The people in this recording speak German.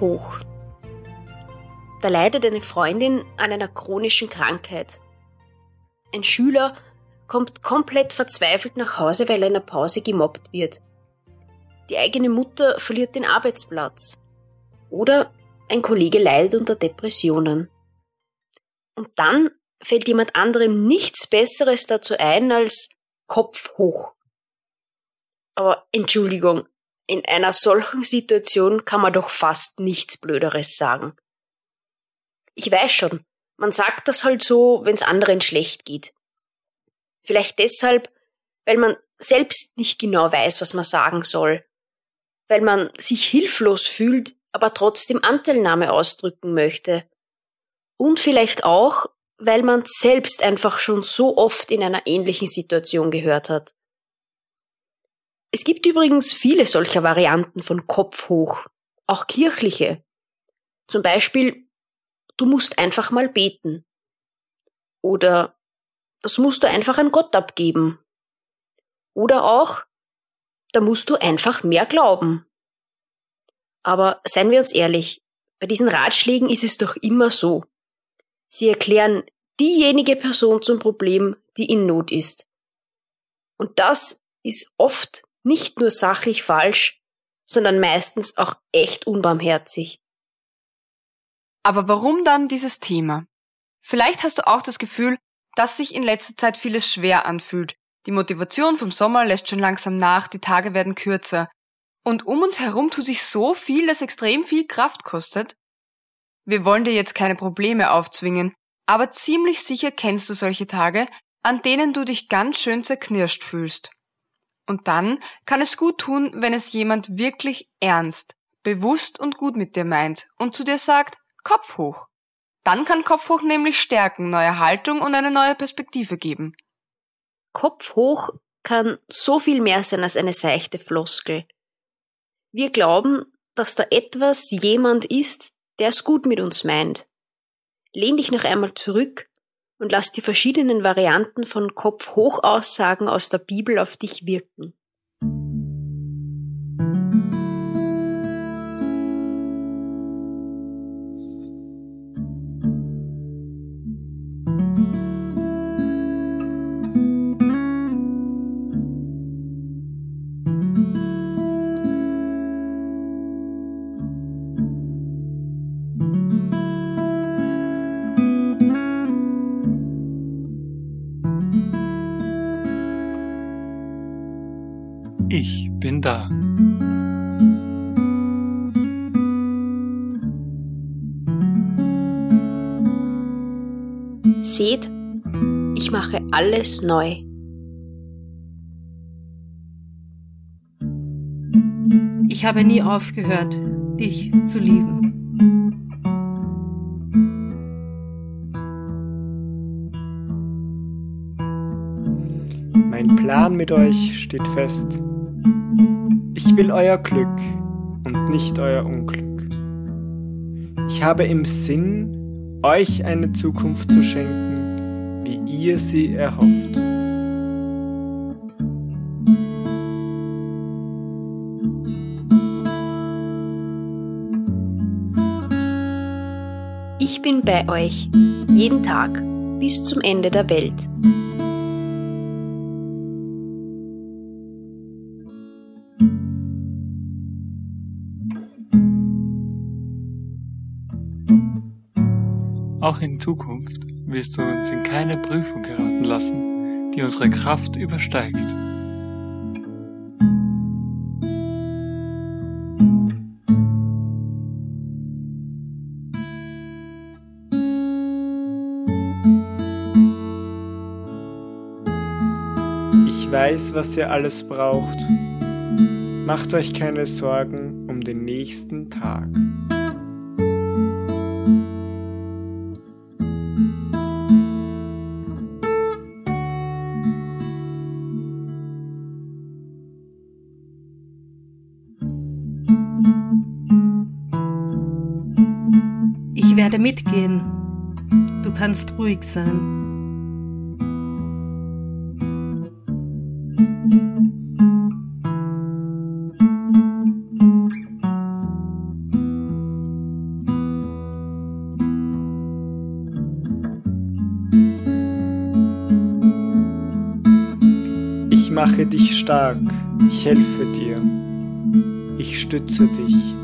Hoch. Da leidet eine Freundin an einer chronischen Krankheit. Ein Schüler kommt komplett verzweifelt nach Hause, weil er in der Pause gemobbt wird. Die eigene Mutter verliert den Arbeitsplatz. Oder ein Kollege leidet unter Depressionen. Und dann fällt jemand anderem nichts Besseres dazu ein als Kopf hoch. Aber Entschuldigung, in einer solchen Situation kann man doch fast nichts Blöderes sagen. Ich weiß schon, man sagt das halt so, wenn's anderen schlecht geht. Vielleicht deshalb, weil man selbst nicht genau weiß, was man sagen soll. Weil man sich hilflos fühlt, aber trotzdem Anteilnahme ausdrücken möchte. Und vielleicht auch, weil man selbst einfach schon so oft in einer ähnlichen Situation gehört hat. Es gibt übrigens viele solcher Varianten von Kopf hoch, auch kirchliche. Zum Beispiel, du musst einfach mal beten. Oder das musst du einfach an Gott abgeben. Oder auch, da musst du einfach mehr glauben. Aber seien wir uns ehrlich, bei diesen Ratschlägen ist es doch immer so. Sie erklären diejenige Person zum Problem, die in Not ist. Und das ist oft nicht nur sachlich falsch, sondern meistens auch echt unbarmherzig. Aber warum dann dieses Thema? Vielleicht hast du auch das Gefühl, dass sich in letzter Zeit vieles schwer anfühlt. Die Motivation vom Sommer lässt schon langsam nach, die Tage werden kürzer. Und um uns herum tut sich so viel, das extrem viel Kraft kostet. Wir wollen dir jetzt keine Probleme aufzwingen, aber ziemlich sicher kennst du solche Tage, an denen du dich ganz schön zerknirscht fühlst. Und dann kann es gut tun, wenn es jemand wirklich ernst, bewusst und gut mit dir meint und zu dir sagt, Kopf hoch. Dann kann Kopf hoch nämlich stärken, neue Haltung und eine neue Perspektive geben. Kopf hoch kann so viel mehr sein als eine seichte Floskel. Wir glauben, dass da etwas, jemand ist, der es gut mit uns meint. Lehn dich noch einmal zurück und lass die verschiedenen Varianten von Kopf-Hoch-Aussagen aus der Bibel auf dich wirken. Ich bin da. Seht, ich mache alles neu. Ich habe nie aufgehört, dich zu lieben. Mein Plan mit euch steht fest. Ich will euer Glück und nicht euer Unglück. Ich habe im Sinn, euch eine Zukunft zu schenken, wie ihr sie erhofft. Ich bin bei euch, jeden Tag, bis zum Ende der Welt. Auch in Zukunft wirst du uns in keine Prüfung geraten lassen, die unsere Kraft übersteigt. Ich weiß, was ihr alles braucht. Macht euch keine Sorgen um den nächsten Tag. Ich werde mitgehen. Du kannst ruhig sein. Ich mache dich stark, ich helfe dir, ich stütze dich.